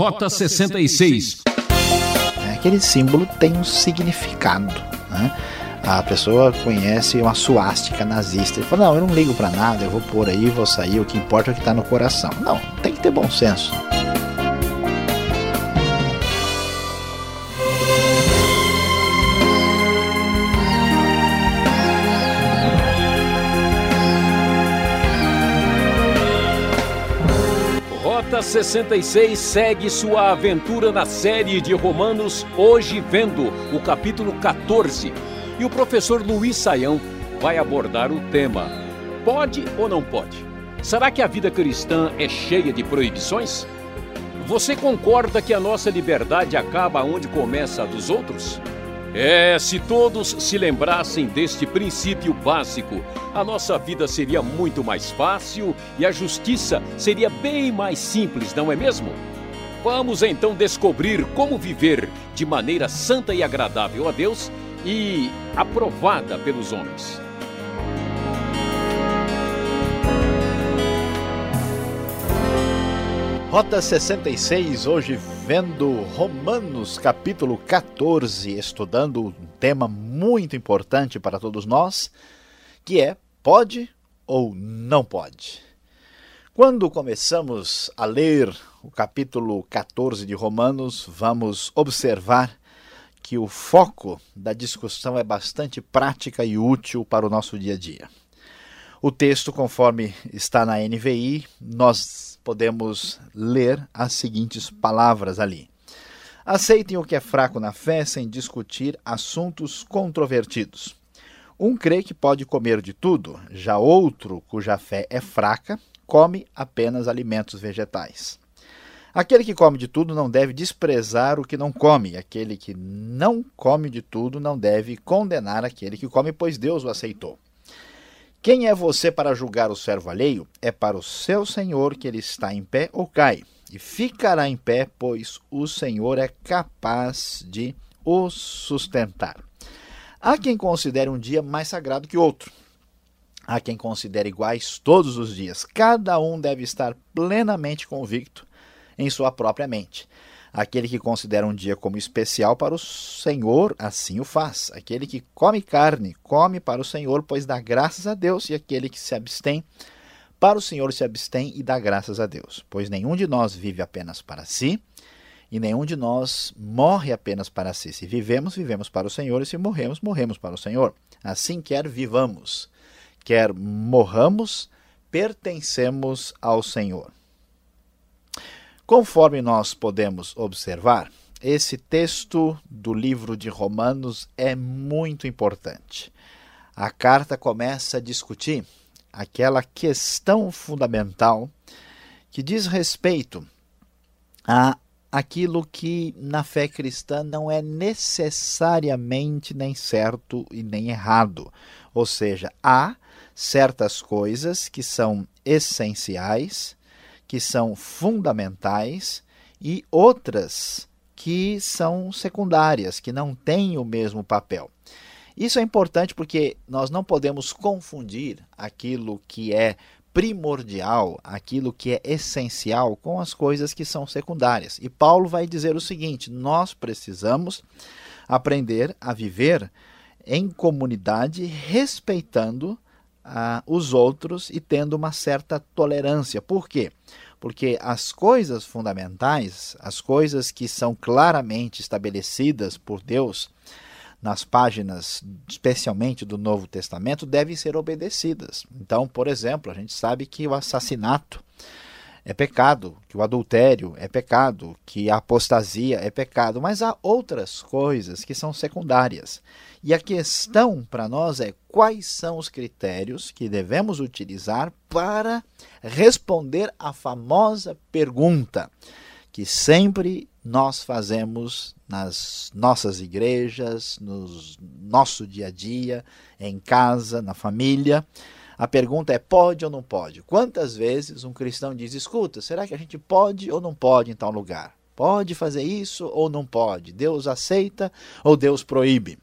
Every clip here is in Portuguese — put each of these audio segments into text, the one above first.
Rota 66. É, aquele símbolo tem um significado. Né? A pessoa conhece uma suástica nazista e fala: Não, eu não ligo para nada, eu vou pôr aí, vou sair, o que importa é o que está no coração. Não, tem que ter bom senso. Rota 66 segue sua aventura na série de Romanos, hoje vendo o capítulo 14. E o professor Luiz Saião vai abordar o tema: Pode ou não pode? Será que a vida cristã é cheia de proibições? Você concorda que a nossa liberdade acaba onde começa a dos outros? É, se todos se lembrassem deste princípio básico, a nossa vida seria muito mais fácil e a justiça seria bem mais simples, não é mesmo? Vamos então descobrir como viver de maneira santa e agradável a Deus e aprovada pelos homens. Rota 66, hoje vendo Romanos capítulo 14, estudando um tema muito importante para todos nós, que é pode ou não pode. Quando começamos a ler o capítulo 14 de Romanos, vamos observar que o foco da discussão é bastante prática e útil para o nosso dia a dia. O texto, conforme está na NVI, nós podemos ler as seguintes palavras ali. Aceitem o que é fraco na fé sem discutir assuntos controvertidos. Um crê que pode comer de tudo, já outro, cuja fé é fraca, come apenas alimentos vegetais. Aquele que come de tudo não deve desprezar o que não come, aquele que não come de tudo não deve condenar aquele que come, pois Deus o aceitou. Quem é você para julgar o servo alheio? É para o seu senhor que ele está em pé ou cai, e ficará em pé, pois o senhor é capaz de o sustentar. Há quem considere um dia mais sagrado que outro. Há quem considere iguais todos os dias. Cada um deve estar plenamente convicto em sua própria mente. Aquele que considera um dia como especial para o Senhor, assim o faz. Aquele que come carne, come para o Senhor, pois dá graças a Deus. E aquele que se abstém, para o Senhor se abstém e dá graças a Deus. Pois nenhum de nós vive apenas para si, e nenhum de nós morre apenas para si. Se vivemos, vivemos para o Senhor, e se morremos, morremos para o Senhor. Assim, quer vivamos, quer morramos, pertencemos ao Senhor. Conforme nós podemos observar, esse texto do livro de Romanos é muito importante. A carta começa a discutir aquela questão fundamental que diz respeito a aquilo que na fé cristã não é necessariamente nem certo e nem errado. Ou seja, há certas coisas que são essenciais que são fundamentais e outras que são secundárias, que não têm o mesmo papel. Isso é importante porque nós não podemos confundir aquilo que é primordial, aquilo que é essencial, com as coisas que são secundárias. E Paulo vai dizer o seguinte: nós precisamos aprender a viver em comunidade respeitando ah, os outros e tendo uma certa tolerância. Por quê? Porque as coisas fundamentais, as coisas que são claramente estabelecidas por Deus nas páginas, especialmente do Novo Testamento, devem ser obedecidas. Então, por exemplo, a gente sabe que o assassinato é pecado, que o adultério é pecado, que a apostasia é pecado, mas há outras coisas que são secundárias. E a questão para nós é quais são os critérios que devemos utilizar para responder à famosa pergunta que sempre nós fazemos nas nossas igrejas, no nosso dia a dia, em casa, na família. A pergunta é: pode ou não pode? Quantas vezes um cristão diz: escuta, será que a gente pode ou não pode em tal lugar? Pode fazer isso ou não pode? Deus aceita ou Deus proíbe?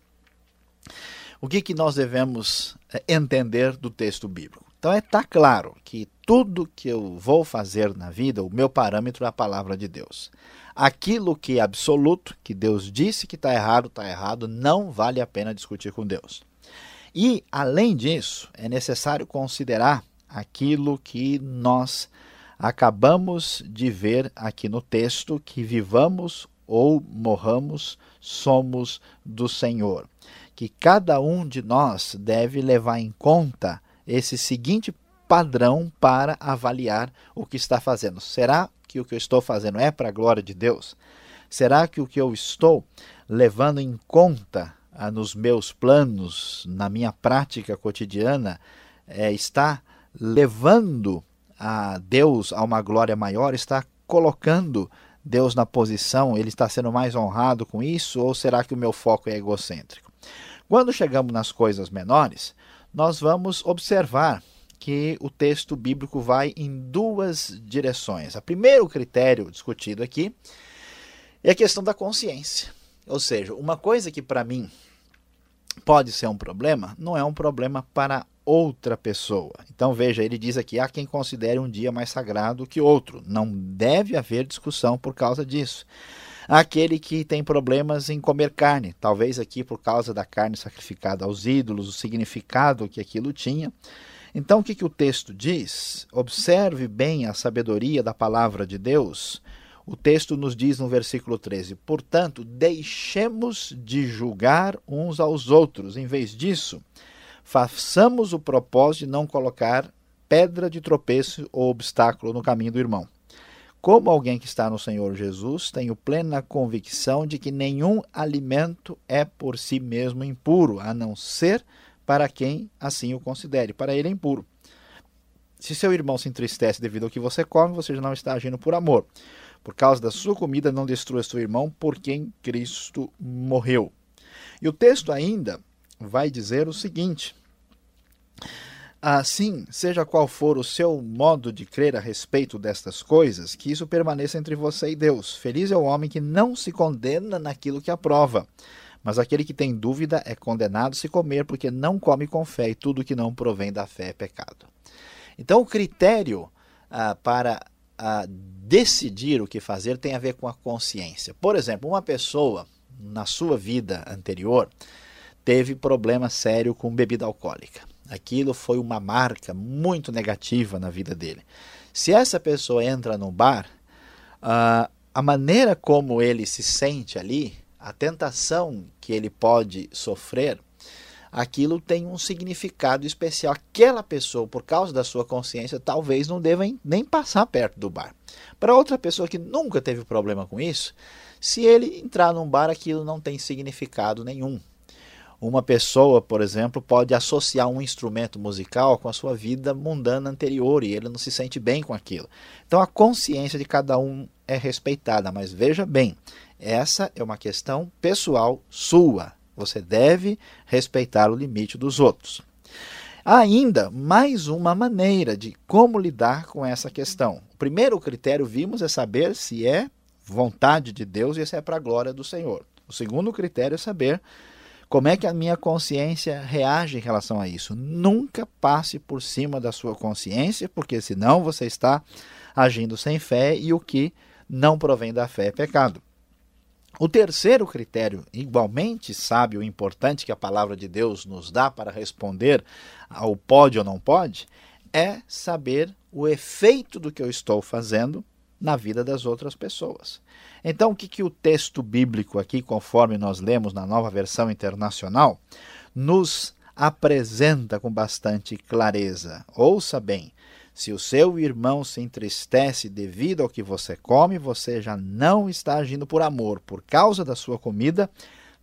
O que, que nós devemos eh, entender do texto bíblico? Então está claro que tudo que eu vou fazer na vida, o meu parâmetro é a palavra de Deus. Aquilo que é absoluto, que Deus disse que está errado, está errado, não vale a pena discutir com Deus. E, além disso, é necessário considerar aquilo que nós acabamos de ver aqui no texto, que vivamos ou morramos, somos do Senhor. Que cada um de nós deve levar em conta esse seguinte padrão para avaliar o que está fazendo. Será que o que eu estou fazendo é para a glória de Deus? Será que o que eu estou levando em conta nos meus planos, na minha prática cotidiana, é, está levando a Deus a uma glória maior? Está colocando Deus na posição? Ele está sendo mais honrado com isso? Ou será que o meu foco é egocêntrico? Quando chegamos nas coisas menores, nós vamos observar que o texto bíblico vai em duas direções. O primeiro critério discutido aqui é a questão da consciência. Ou seja, uma coisa que para mim pode ser um problema, não é um problema para outra pessoa. Então veja, ele diz aqui: há quem considere um dia mais sagrado que outro. Não deve haver discussão por causa disso. Aquele que tem problemas em comer carne, talvez aqui por causa da carne sacrificada aos ídolos, o significado que aquilo tinha. Então, o que, que o texto diz? Observe bem a sabedoria da palavra de Deus. O texto nos diz no versículo 13: Portanto, deixemos de julgar uns aos outros. Em vez disso, façamos o propósito de não colocar pedra de tropeço ou obstáculo no caminho do irmão. Como alguém que está no Senhor Jesus, tenho plena convicção de que nenhum alimento é por si mesmo impuro, a não ser para quem assim o considere. Para ele é impuro. Se seu irmão se entristece devido ao que você come, você já não está agindo por amor. Por causa da sua comida, não destrua seu irmão por quem Cristo morreu. E o texto ainda vai dizer o seguinte: Assim, seja qual for o seu modo de crer a respeito destas coisas, que isso permaneça entre você e Deus. Feliz é o homem que não se condena naquilo que aprova. Mas aquele que tem dúvida é condenado se comer, porque não come com fé, e tudo que não provém da fé é pecado. Então, o critério ah, para ah, decidir o que fazer tem a ver com a consciência. Por exemplo, uma pessoa na sua vida anterior teve problema sério com bebida alcoólica. Aquilo foi uma marca muito negativa na vida dele. Se essa pessoa entra no bar, ah, a maneira como ele se sente ali a tentação que ele pode sofrer, aquilo tem um significado especial. Aquela pessoa, por causa da sua consciência, talvez não deva nem passar perto do bar. Para outra pessoa que nunca teve problema com isso, se ele entrar num bar, aquilo não tem significado nenhum. Uma pessoa, por exemplo, pode associar um instrumento musical com a sua vida mundana anterior e ele não se sente bem com aquilo. Então a consciência de cada um é respeitada, mas veja bem, essa é uma questão pessoal sua. Você deve respeitar o limite dos outros. Há ainda mais uma maneira de como lidar com essa questão. O primeiro critério vimos é saber se é vontade de Deus e se é para a glória do Senhor. O segundo critério é saber como é que a minha consciência reage em relação a isso. Nunca passe por cima da sua consciência, porque senão você está agindo sem fé e o que não provém da fé é pecado. O terceiro critério, igualmente sábio e importante que a palavra de Deus nos dá para responder ao pode ou não pode, é saber o efeito do que eu estou fazendo na vida das outras pessoas. Então, o que, que o texto bíblico aqui, conforme nós lemos na nova versão internacional, nos apresenta com bastante clareza? Ouça bem. Se o seu irmão se entristece devido ao que você come, você já não está agindo por amor. Por causa da sua comida,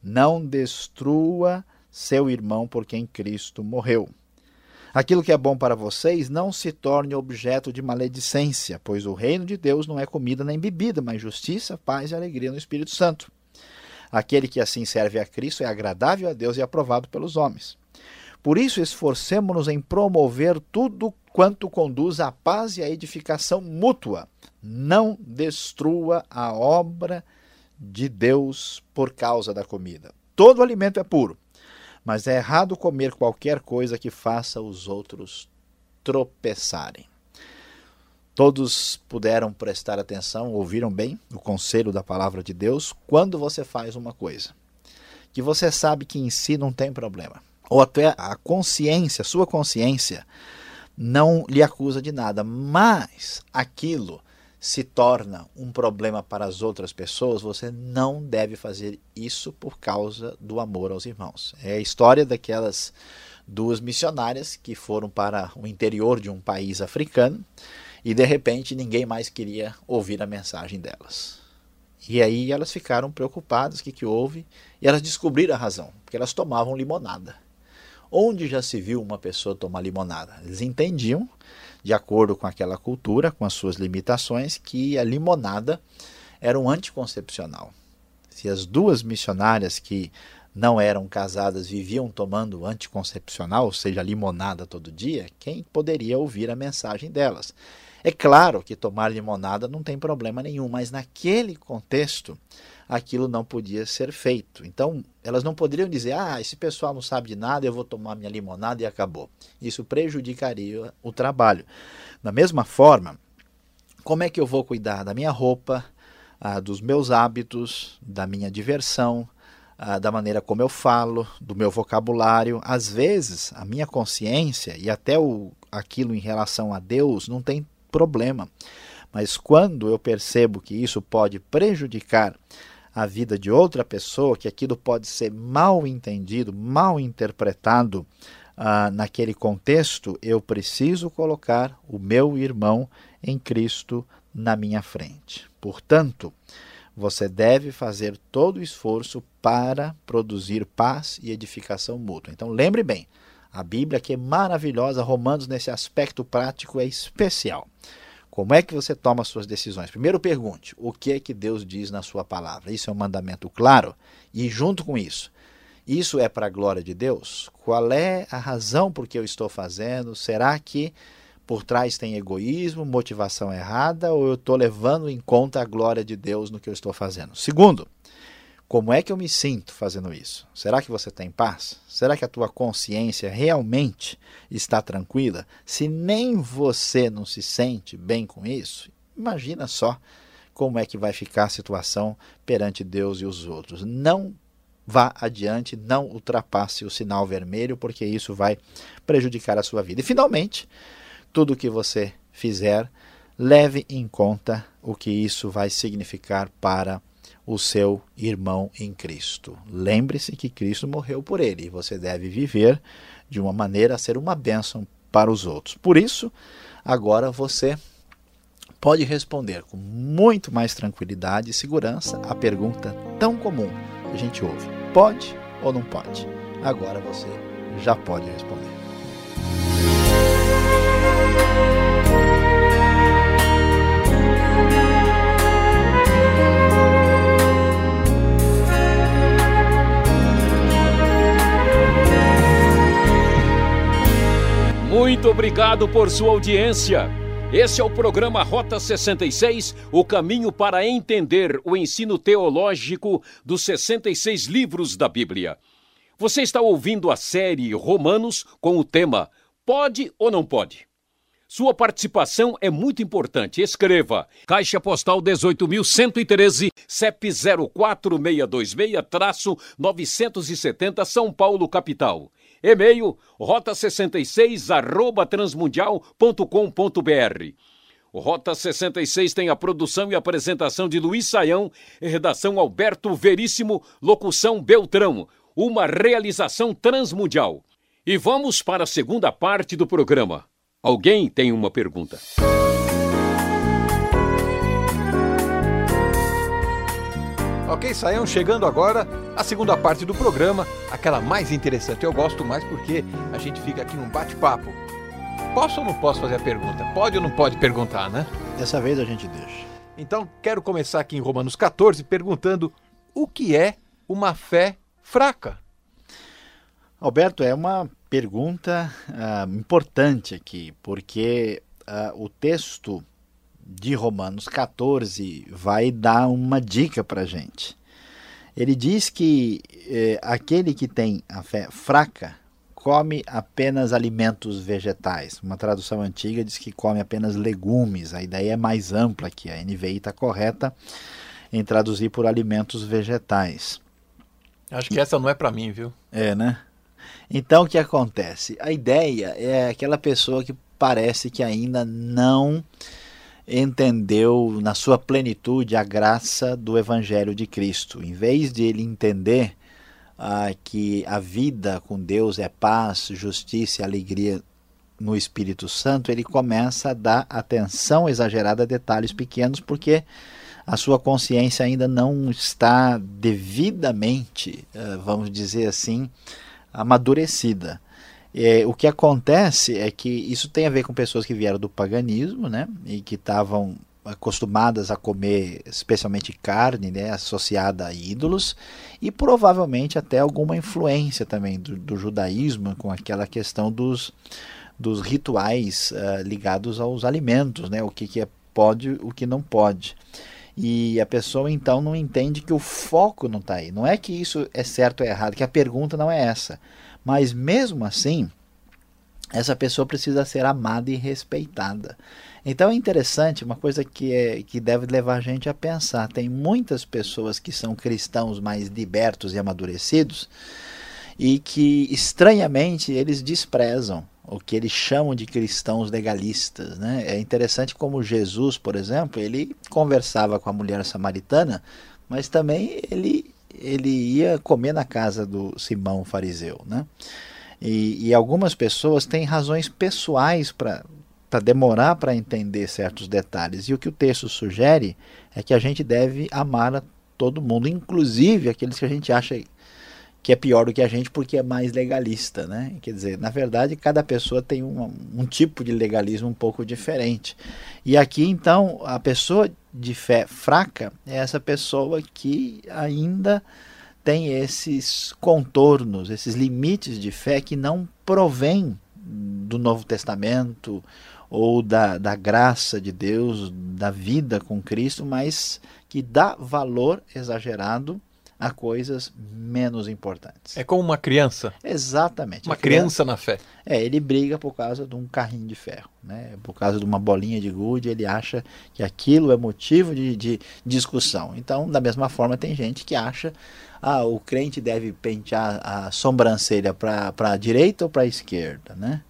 não destrua seu irmão por quem Cristo morreu. Aquilo que é bom para vocês não se torne objeto de maledicência, pois o reino de Deus não é comida nem bebida, mas justiça, paz e alegria no Espírito Santo. Aquele que assim serve a Cristo é agradável a Deus e aprovado pelos homens. Por isso, esforcemos-nos em promover tudo quanto conduz à paz e à edificação mútua. Não destrua a obra de Deus por causa da comida. Todo alimento é puro, mas é errado comer qualquer coisa que faça os outros tropeçarem. Todos puderam prestar atenção, ouviram bem o conselho da palavra de Deus quando você faz uma coisa que você sabe que em si não tem problema, ou até a consciência, sua consciência, não lhe acusa de nada, mas aquilo se torna um problema para as outras pessoas, você não deve fazer isso por causa do amor aos irmãos. É a história daquelas duas missionárias que foram para o interior de um país africano e de repente ninguém mais queria ouvir a mensagem delas. E aí elas ficaram preocupadas, o que, que houve? E elas descobriram a razão, porque elas tomavam limonada. Onde já se viu uma pessoa tomar limonada? Eles entendiam, de acordo com aquela cultura, com as suas limitações, que a limonada era um anticoncepcional. Se as duas missionárias que não eram casadas viviam tomando anticoncepcional, ou seja, limonada todo dia, quem poderia ouvir a mensagem delas? É claro que tomar limonada não tem problema nenhum, mas naquele contexto aquilo não podia ser feito. Então, elas não poderiam dizer: "Ah, esse pessoal não sabe de nada, eu vou tomar minha limonada e acabou". Isso prejudicaria o trabalho. Da mesma forma, como é que eu vou cuidar da minha roupa, ah, dos meus hábitos, da minha diversão, ah, da maneira como eu falo, do meu vocabulário. Às vezes, a minha consciência e até o, aquilo em relação a Deus não tem problema. Mas quando eu percebo que isso pode prejudicar a vida de outra pessoa, que aquilo pode ser mal entendido, mal interpretado ah, naquele contexto, eu preciso colocar o meu irmão em Cristo na minha frente. Portanto, você deve fazer todo o esforço para produzir paz e edificação mútua. Então, lembre bem, a Bíblia que é maravilhosa, Romanos nesse aspecto prático é especial. Como é que você toma suas decisões? Primeiro pergunte: o que é que Deus diz na sua palavra? Isso é um mandamento claro? E junto com isso, isso é para a glória de Deus? Qual é a razão por que eu estou fazendo? Será que por trás tem egoísmo, motivação errada ou eu estou levando em conta a glória de Deus no que eu estou fazendo? Segundo, como é que eu me sinto fazendo isso? Será que você tem paz? Será que a tua consciência realmente está tranquila? Se nem você não se sente bem com isso, imagina só como é que vai ficar a situação perante Deus e os outros. Não vá adiante, não ultrapasse o sinal vermelho, porque isso vai prejudicar a sua vida. E finalmente, tudo que você fizer, leve em conta o que isso vai significar para o seu irmão em Cristo. Lembre-se que Cristo morreu por ele e você deve viver de uma maneira a ser uma bênção para os outros. Por isso, agora você pode responder com muito mais tranquilidade e segurança a pergunta tão comum que a gente ouve: pode ou não pode? Agora você já pode responder. Muito obrigado por sua audiência. Esse é o programa Rota 66, o caminho para entender o ensino teológico dos 66 livros da Bíblia. Você está ouvindo a série Romanos com o tema Pode ou não pode? Sua participação é muito importante. Escreva Caixa Postal 18.113, CEP 04626-970 São Paulo, capital. E-mail rota66 arroba transmundial.com.br. Rota 66 tem a produção e apresentação de Luiz Saião, redação Alberto Veríssimo, locução Beltrão, uma realização transmundial. E vamos para a segunda parte do programa. Alguém tem uma pergunta? Ok, Saião, chegando agora a segunda parte do programa, aquela mais interessante. Eu gosto mais porque a gente fica aqui num bate-papo. Posso ou não posso fazer a pergunta? Pode ou não pode perguntar, né? Dessa vez a gente deixa. Então, quero começar aqui em Romanos 14 perguntando o que é uma fé fraca? Alberto, é uma pergunta uh, importante aqui, porque uh, o texto de Romanos 14 vai dar uma dica para a gente. Ele diz que eh, aquele que tem a fé fraca come apenas alimentos vegetais. Uma tradução antiga diz que come apenas legumes. A ideia é mais ampla aqui. A NVI está correta em traduzir por alimentos vegetais. Acho que essa não é para mim, viu? É, né? Então o que acontece? A ideia é aquela pessoa que parece que ainda não entendeu na sua plenitude a graça do Evangelho de Cristo. Em vez de ele entender ah, que a vida com Deus é paz, justiça e alegria no Espírito Santo, ele começa a dar atenção exagerada a detalhes pequenos, porque a sua consciência ainda não está devidamente, ah, vamos dizer assim, amadurecida. É, o que acontece é que isso tem a ver com pessoas que vieram do paganismo, né, e que estavam acostumadas a comer especialmente carne, né, associada a ídolos, e provavelmente até alguma influência também do, do judaísmo com aquela questão dos, dos rituais uh, ligados aos alimentos, né, o que, que é, pode, o que não pode. E a pessoa então não entende que o foco não está aí. Não é que isso é certo ou errado, que a pergunta não é essa. Mas mesmo assim, essa pessoa precisa ser amada e respeitada. Então é interessante, uma coisa que, é, que deve levar a gente a pensar. Tem muitas pessoas que são cristãos mais libertos e amadurecidos e que, estranhamente, eles desprezam o que eles chamam de cristãos legalistas. Né? É interessante como Jesus, por exemplo, ele conversava com a mulher samaritana, mas também ele ele ia comer na casa do Simão fariseu, né? E, e algumas pessoas têm razões pessoais para demorar para entender certos detalhes. E o que o texto sugere é que a gente deve amar a todo mundo, inclusive aqueles que a gente acha que é pior do que a gente porque é mais legalista, né? Quer dizer, na verdade, cada pessoa tem um, um tipo de legalismo um pouco diferente. E aqui, então, a pessoa de fé fraca é essa pessoa que ainda tem esses contornos, esses limites de fé que não provém do Novo Testamento ou da, da graça de Deus, da vida com Cristo, mas que dá valor exagerado a coisas menos importantes. É como uma criança. Exatamente. Uma criança, criança, na fé. É, ele briga por causa de um carrinho de ferro, né? Por causa de uma bolinha de gude, ele acha que aquilo é motivo de, de discussão. Então, da mesma forma, tem gente que acha ah, o crente deve pentear a sobrancelha para a direita ou para a esquerda, né?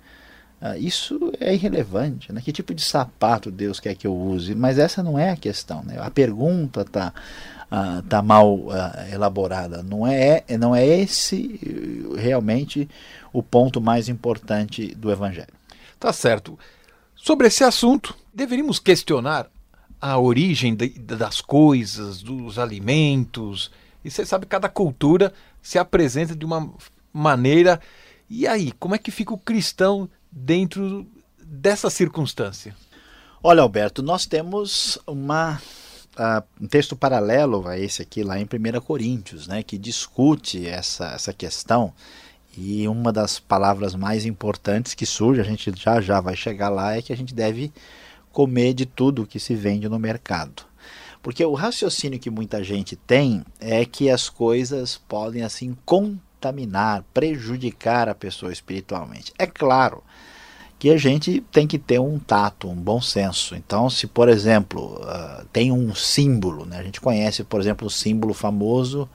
Ah, isso é irrelevante, né? Que tipo de sapato Deus quer que eu use? Mas essa não é a questão, né? A pergunta está está ah, mal uh, elaborada. Não é, não é esse realmente o ponto mais importante do Evangelho. Tá certo. Sobre esse assunto, deveríamos questionar a origem de, das coisas, dos alimentos. E você sabe, cada cultura se apresenta de uma maneira. E aí, como é que fica o cristão dentro dessa circunstância? Olha, Alberto, nós temos uma uh, um texto paralelo a esse aqui, lá em 1 Coríntios, né, que discute essa, essa questão. E uma das palavras mais importantes que surge, a gente já já vai chegar lá, é que a gente deve comer de tudo que se vende no mercado. Porque o raciocínio que muita gente tem é que as coisas podem assim contaminar, prejudicar a pessoa espiritualmente. É claro que a gente tem que ter um tato, um bom senso. Então, se por exemplo uh, tem um símbolo, né? a gente conhece, por exemplo, o símbolo famoso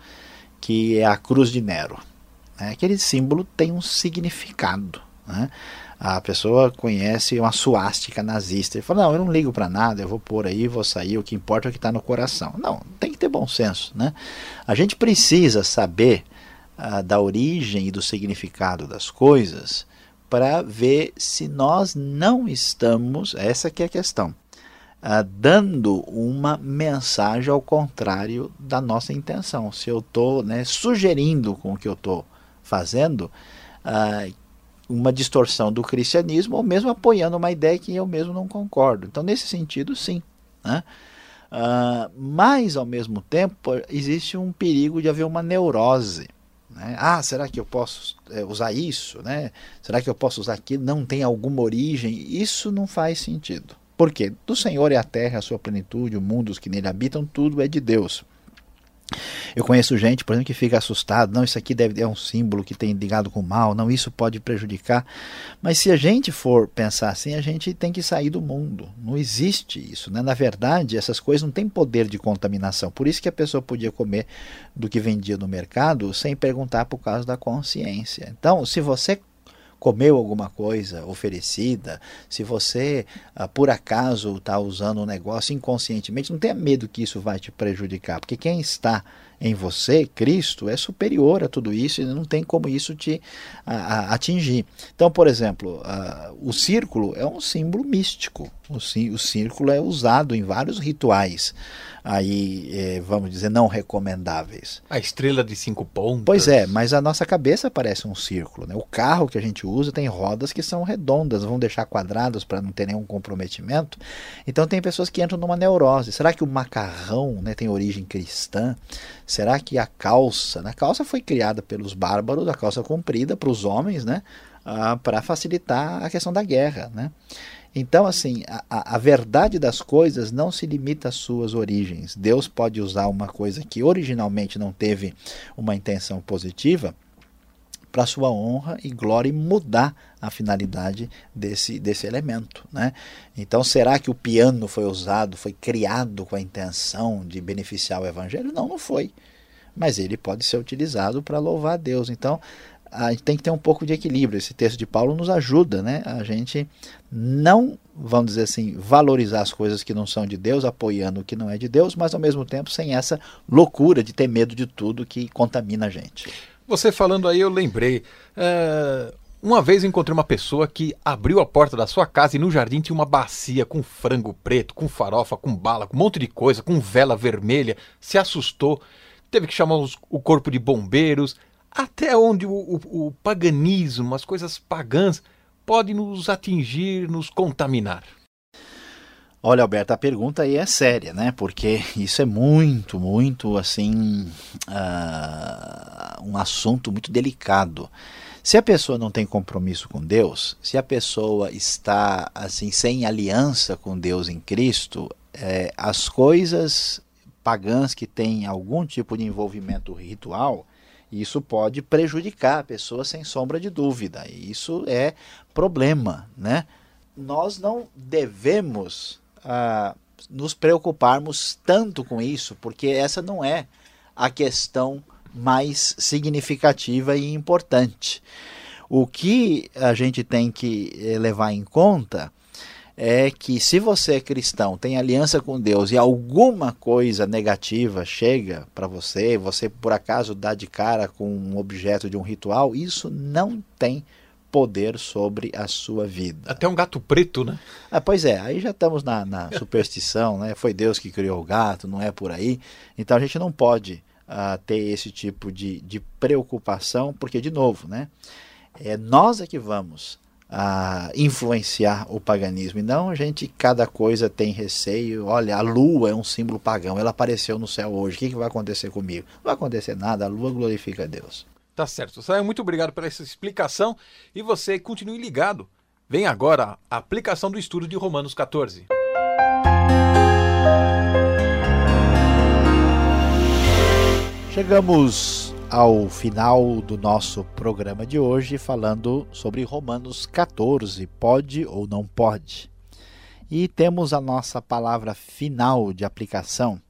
que é a Cruz de Nero. Né? Aquele símbolo tem um significado. Né? A pessoa conhece uma suástica nazista e fala: Não, eu não ligo para nada, eu vou pôr aí, vou sair, o que importa é o que está no coração. Não, tem que ter bom senso. Né? A gente precisa saber uh, da origem e do significado das coisas para ver se nós não estamos, essa que é a questão, uh, dando uma mensagem ao contrário da nossa intenção. Se eu estou né, sugerindo com o que eu estou fazendo uh, uma distorção do cristianismo ou mesmo apoiando uma ideia que eu mesmo não concordo. Então, nesse sentido, sim. Né? Uh, mas, ao mesmo tempo, existe um perigo de haver uma neurose né? Ah, será que eu posso é, usar isso? Né? Será que eu posso usar aquilo? Não tem alguma origem? Isso não faz sentido. Por quê? Do Senhor é a terra, a sua plenitude, o mundo, os que nele habitam, tudo é de Deus. Eu conheço gente, por exemplo, que fica assustado, não, isso aqui deve é um símbolo que tem ligado com o mal, não, isso pode prejudicar. Mas se a gente for pensar assim, a gente tem que sair do mundo. Não existe isso, né? Na verdade, essas coisas não têm poder de contaminação. Por isso que a pessoa podia comer do que vendia no mercado sem perguntar por causa da consciência. Então, se você comeu alguma coisa oferecida, se você ah, por acaso está usando um negócio inconscientemente, não tenha medo que isso vai te prejudicar, porque quem está em você, Cristo, é superior a tudo isso e não tem como isso te a, a, atingir. Então, por exemplo, a, o círculo é um símbolo místico. O, o círculo é usado em vários rituais aí, é, vamos dizer, não recomendáveis. A estrela de cinco pontos. Pois é, mas a nossa cabeça parece um círculo. Né? O carro que a gente usa tem rodas que são redondas, vão deixar quadradas para não ter nenhum comprometimento. Então tem pessoas que entram numa neurose. Será que o macarrão né, tem origem cristã? Será que a calça? Né? A calça foi criada pelos bárbaros, a calça comprida para os homens, né? Ah, para facilitar a questão da guerra. Né? Então, assim, a, a, verdade das coisas não se limita às suas origens. Deus pode usar uma coisa que originalmente não teve uma intenção positiva para sua honra e glória e mudar a finalidade desse, desse elemento. Né? Então, será que o piano foi usado, foi criado com a intenção de beneficiar o evangelho? Não, não foi. Mas ele pode ser utilizado para louvar a Deus. Então, a gente tem que ter um pouco de equilíbrio. Esse texto de Paulo nos ajuda, né? A gente não, vamos dizer assim, valorizar as coisas que não são de Deus, apoiando o que não é de Deus, mas ao mesmo tempo sem essa loucura de ter medo de tudo que contamina a gente. Você falando aí, eu lembrei. É... Uma vez encontrei uma pessoa que abriu a porta da sua casa e no jardim tinha uma bacia com frango preto, com farofa, com bala, com um monte de coisa, com vela vermelha. Se assustou, teve que chamar os, o corpo de bombeiros até onde o, o, o paganismo, as coisas pagãs, podem nos atingir, nos contaminar? Olha, Alberto, a pergunta aí é séria, né? Porque isso é muito, muito assim, uh, um assunto muito delicado. Se a pessoa não tem compromisso com Deus, se a pessoa está assim sem aliança com Deus em Cristo, é, as coisas pagãs que têm algum tipo de envolvimento ritual, isso pode prejudicar a pessoa sem sombra de dúvida. E isso é problema, né? Nós não devemos ah, nos preocuparmos tanto com isso, porque essa não é a questão mais significativa e importante. O que a gente tem que eh, levar em conta é que se você é cristão, tem aliança com Deus e alguma coisa negativa chega para você, você por acaso dá de cara com um objeto de um ritual, isso não tem poder sobre a sua vida. Até um gato preto, né? Ah, pois é, aí já estamos na, na superstição, né? Foi Deus que criou o gato, não é por aí. Então a gente não pode uh, ter esse tipo de, de preocupação, porque, de novo, né? É nós é que vamos a influenciar o paganismo. E não a gente, cada coisa tem receio. Olha, a lua é um símbolo pagão, ela apareceu no céu hoje. O que, que vai acontecer comigo? Não vai acontecer nada, a lua glorifica a Deus. Tá certo. Saia, muito obrigado pela essa explicação e você continue ligado. Vem agora a aplicação do estudo de Romanos 14. Chegamos ao final do nosso programa de hoje falando sobre Romanos 14, pode ou não pode. E temos a nossa palavra final de aplicação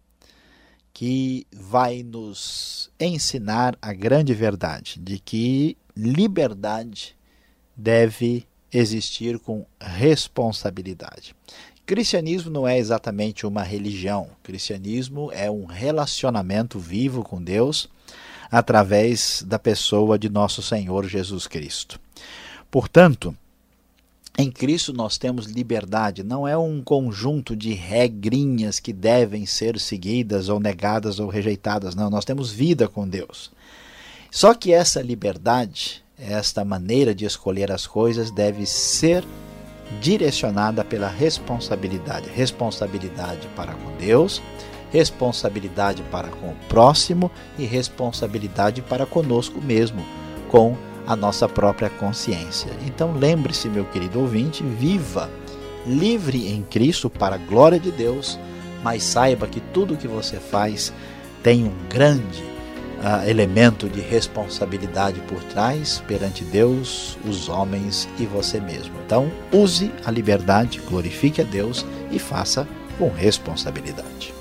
que vai nos ensinar a grande verdade de que liberdade deve existir com responsabilidade. Cristianismo não é exatamente uma religião. Cristianismo é um relacionamento vivo com Deus através da pessoa de nosso Senhor Jesus Cristo. Portanto, em Cristo nós temos liberdade, não é um conjunto de regrinhas que devem ser seguidas ou negadas ou rejeitadas, não, nós temos vida com Deus. Só que essa liberdade, esta maneira de escolher as coisas deve ser direcionada pela responsabilidade, responsabilidade para com Deus responsabilidade para com o próximo e responsabilidade para conosco mesmo, com a nossa própria consciência. Então lembre-se, meu querido ouvinte, viva livre em Cristo para a glória de Deus, mas saiba que tudo o que você faz tem um grande uh, elemento de responsabilidade por trás perante Deus, os homens e você mesmo. Então, use a liberdade, glorifique a Deus e faça com responsabilidade.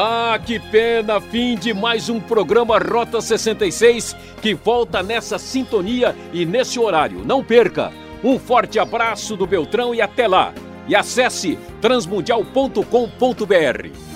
Ah, que pena! Fim de mais um programa Rota 66 que volta nessa sintonia e nesse horário. Não perca! Um forte abraço do Beltrão e até lá! E acesse transmundial.com.br.